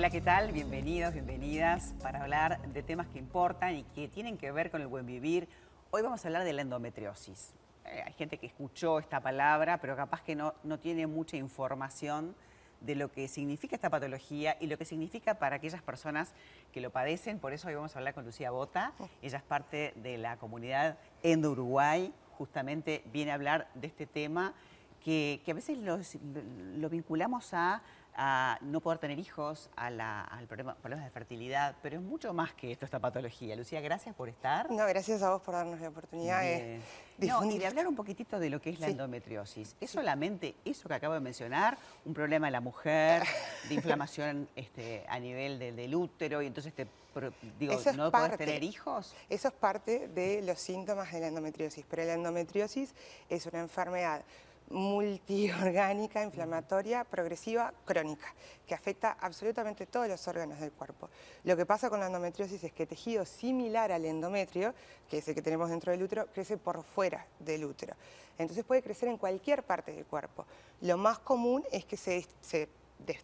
Hola, ¿qué tal? Bienvenidos, bienvenidas para hablar de temas que importan y que tienen que ver con el buen vivir. Hoy vamos a hablar de la endometriosis. Eh, hay gente que escuchó esta palabra, pero capaz que no, no tiene mucha información de lo que significa esta patología y lo que significa para aquellas personas que lo padecen. Por eso hoy vamos a hablar con Lucía Bota. Ella es parte de la comunidad Endo Uruguay. Justamente viene a hablar de este tema que, a veces lo vinculamos a a no poder tener hijos, a al problema, problemas de fertilidad, pero es mucho más que esto, esta patología. Lucía, gracias por estar. No, gracias a vos por darnos la oportunidad de difundir. y de hablar un poquitito de lo que es la endometriosis. ¿Es solamente eso que acabo de mencionar? Un problema de la mujer, de inflamación este, a nivel del, útero y entonces te digo, ¿no puedes tener hijos? Eso es parte de los síntomas de la endometriosis, pero la endometriosis es una enfermedad multiorgánica, inflamatoria, progresiva, crónica, que afecta absolutamente todos los órganos del cuerpo. Lo que pasa con la endometriosis es que tejido similar al endometrio, que es el que tenemos dentro del útero, crece por fuera del útero. Entonces puede crecer en cualquier parte del cuerpo. Lo más común es que se, se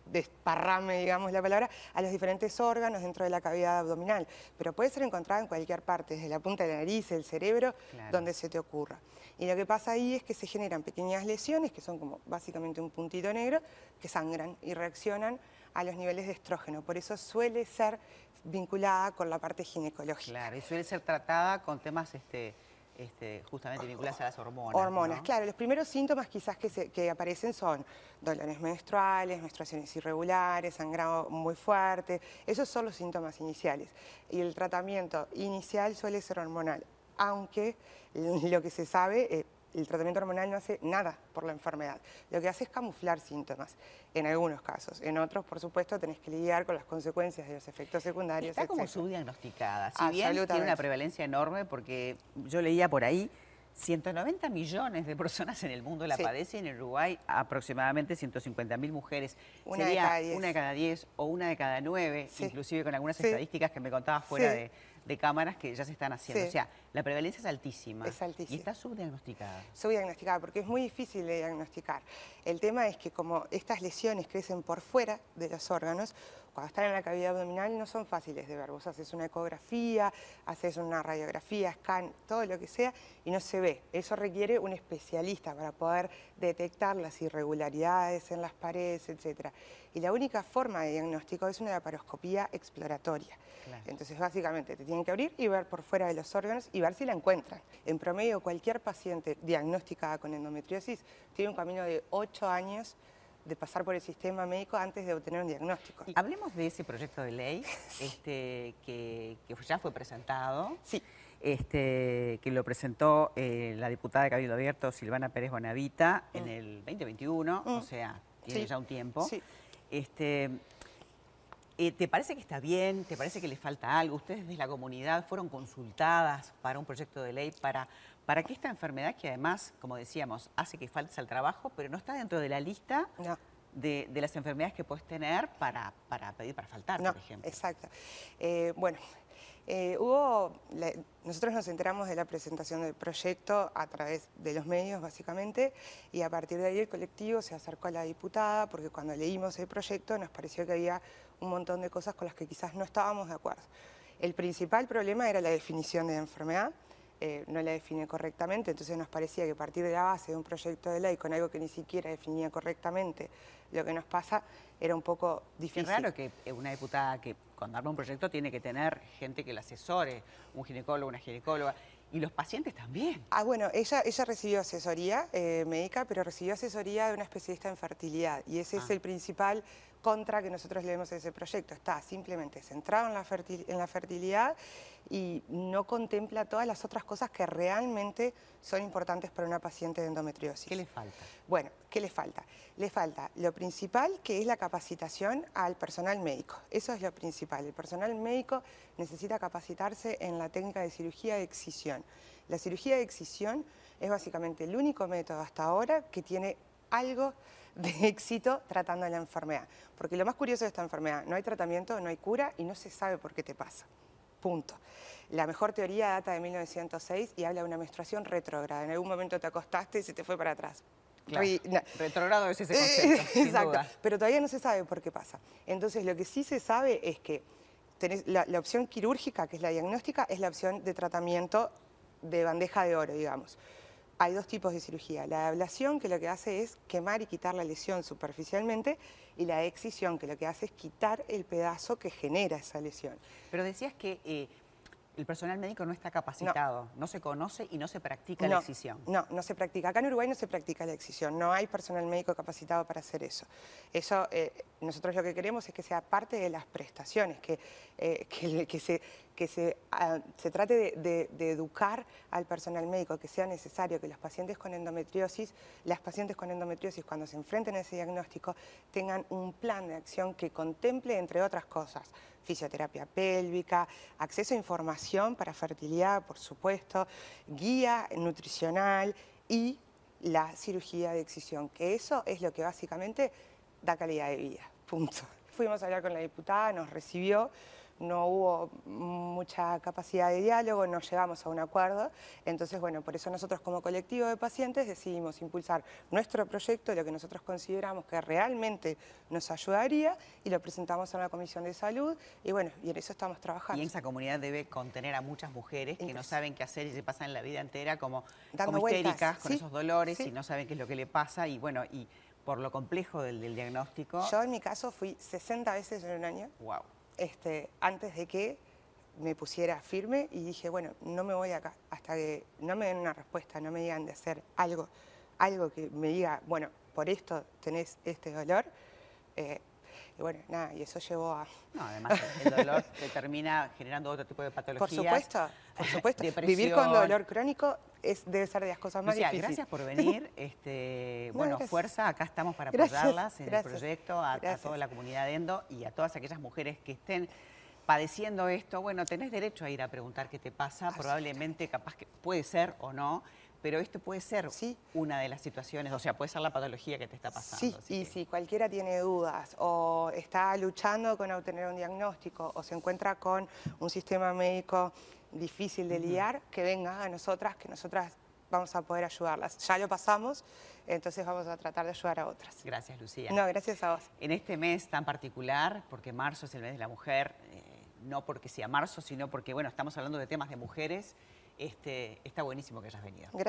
desparrame, digamos la palabra, a los diferentes órganos dentro de la cavidad abdominal, pero puede ser encontrada en cualquier parte, desde la punta de la nariz, el cerebro, donde se te ocurra. Y lo que pasa ahí es que se generan pequeñas lesiones, que son como básicamente un puntito negro, que sangran y reaccionan a los niveles de estrógeno. Por eso suele ser vinculada con la parte ginecológica. Claro, y suele ser tratada con temas este, este, justamente vinculadas a las hormonas. Hormonas, claro. Los primeros síntomas quizás que, aparecen son dolores menstruales, menstruaciones irregulares, sangrado muy fuerte. Esos son los síntomas iniciales. Y el tratamiento inicial suele ser hormonal, aunque lo que se sabe... Eh, el tratamiento hormonal no hace nada por la enfermedad. Lo que hace es camuflar síntomas, en algunos casos. En otros, por supuesto, tenés que lidiar con las consecuencias de los efectos secundarios. Está como subdiagnosticada. Si bien tiene una prevalencia enorme, porque yo leía por ahí 190 millones de personas en el mundo la padecen, en Uruguay aproximadamente 150 mil mujeres. Una Sería de cada diez. una de cada diez o una de cada nueve, inclusive con algunas estadísticas que me contaba fuera de, de cámaras que ya se están haciendo. O sea, la prevalencia es altísima. Es altísima. Y está subdiagnosticada. Subdiagnosticada, porque es muy difícil de diagnosticar. El tema es que como estas lesiones crecen por fuera de los órganos, cuando están en la cavidad abdominal no son fáciles de ver. Vos haces una ecografía, haces una radiografía, scan, todo lo que sea, y no se ve. Eso requiere un especialista para poder detectar las irregularidades en las paredes, etc. Y la única forma de diagnóstico es una laparoscopía exploratoria. Entonces, básicamente, te tienen que abrir y ver por fuera de los órganos y ver si la encuentran. En promedio, cualquier paciente diagnosticada con endometriosis tiene un camino de 8 años de pasar por el sistema médico antes de obtener un diagnóstico. Hablemos de ese proyecto de ley este, que, ya fue presentado. Sí. Este, que lo presentó eh, la diputada de Cabildo Abierto, Silvana Pérez Bonavita, en mm. el 2021, o mm. sea, tiene ya un tiempo. Sí. Este, eh, ¿Te parece que está bien? ¿Te parece que le falta algo? ¿Ustedes desde la comunidad fueron consultadas para un proyecto de ley para, para que esta enfermedad, que además, como decíamos, hace que faltes al trabajo, pero no está dentro de la lista de, las enfermedades que puedes tener para, para pedir para faltar, por ejemplo? Exacto. Eh, bueno, eh, hubo, nosotros nos enteramos de la presentación del proyecto a través de los medios, básicamente, y a partir de ahí el colectivo se acercó a la diputada, porque cuando leímos el proyecto nos pareció que había un montón de cosas con las que quizás no estábamos de acuerdo. El principal problema era la definición de enfermedad, eh, no la define correctamente, entonces nos parecía que partir de la base de un proyecto de ley con algo que ni siquiera definía correctamente lo que nos pasa, era un poco difícil. Es raro que una diputada que cuando arma un proyecto tiene que tener gente que la asesore, un ginecólogo, una ginecóloga, y los pacientes también. Ah, bueno, ella, ella recibió asesoría eh, médica, pero recibió asesoría de una especialista en fertilidad, y ese es ah. el principal contra que nosotros leemos ese proyecto. Está simplemente centrado en la, en la fertilidad y no contempla todas las otras cosas que realmente son importantes para una paciente de endometriosis. ¿Qué le falta? Bueno, ¿qué le falta? Le falta lo principal, que es la capacitación al personal médico. Eso es lo principal. El personal médico necesita capacitarse en la técnica de cirugía de excisión. La cirugía de excisión es básicamente el único método hasta ahora que tiene algo de éxito tratando la enfermedad. Porque lo más curioso de esta enfermedad, no hay tratamiento, no hay cura y no se sabe por qué te pasa. Punto. La mejor teoría data de 1906 y habla de una menstruación retrógrada. En algún momento te acostaste y se te fue para atrás. Claro. Ri- no. Retrogrado es ese Eh, concepto, sin Exacto, duda. pero todavía no se sabe por qué pasa. Entonces, lo que sí se sabe es que tenés la, la opción quirúrgica, que es la diagnóstica, es la opción de tratamiento de bandeja de oro, digamos. Hay dos tipos de cirugía. La ablación, que lo que hace es quemar y quitar la lesión superficialmente, y la excisión, que lo que hace es quitar el pedazo que genera esa lesión. Pero decías que eh, el personal médico no está capacitado, no. se conoce y no se practica la excisión. No, no se practica. Acá en Uruguay no se practica la excisión. No hay personal médico capacitado para hacer eso. Eso, eh, nosotros lo que queremos es que sea parte de las prestaciones, que, eh, que, que se, que se, se trate de educar al personal médico, que sea necesario que los pacientes con endometriosis, las pacientes con endometriosis cuando se enfrenten a ese diagnóstico, tengan un plan de acción que contemple, entre otras cosas, fisioterapia pélvica, acceso a información para fertilidad, por supuesto, guía nutricional y la cirugía de excisión, que eso es lo que básicamente da calidad de vida. Punto. Fuimos a hablar con la diputada, nos recibió, no hubo mucha capacidad de diálogo, no llegamos a un acuerdo. Entonces, bueno, por eso nosotros como colectivo de pacientes decidimos impulsar nuestro proyecto, lo que nosotros consideramos que realmente nos ayudaría, y lo presentamos en la Comisión de Salud, y bueno, y en eso estamos trabajando. Y esa comunidad debe contener a muchas mujeres que no saben qué hacer y se pasan la vida entera como, como vueltas, histéricas con sí, esos dolores sí. y no saben qué es lo que le pasa. Y bueno, y por lo complejo del, del diagnóstico, Yo en mi caso fui 60 veces en un año, wow. Este, antes de que me pusiera firme y dije, bueno, no me voy acá hasta que no me den una respuesta, no me digan de hacer algo, algo que me diga, bueno, por esto tenés este dolor. eh, y bueno, nada, y eso llevó a... No, además el dolor te termina generando otro tipo de Por patologías. supuesto, por supuesto. Vivir con dolor crónico es, debe ser de las cosas más Lucía, difíciles. gracias por venir. Este, No, bueno, gracias. fuerza, acá estamos para Gracias, apoyarlas en gracias, el proyecto, a, a toda la comunidad de Endo y a todas aquellas mujeres que estén padeciendo esto. Bueno, tenés derecho a ir a preguntar qué te pasa, probablemente capaz que puede ser o no, pero esto puede ser Sí. una de las situaciones, o sea, puede ser la patología que te está pasando. Sí, y que- si cualquiera tiene dudas o está luchando con obtener un diagnóstico o se encuentra con un sistema médico difícil de lidiar, que venga a nosotras, que nosotras vamos a poder ayudarlas. Ya lo pasamos, entonces vamos a tratar de ayudar a otras. Gracias, Lucía. No, gracias a vos. En este mes tan particular, porque marzo es el mes de la mujer, eh, no porque sea marzo, sino porque, bueno, estamos hablando de temas de mujeres, este, está buenísimo que hayas venido. Gracias.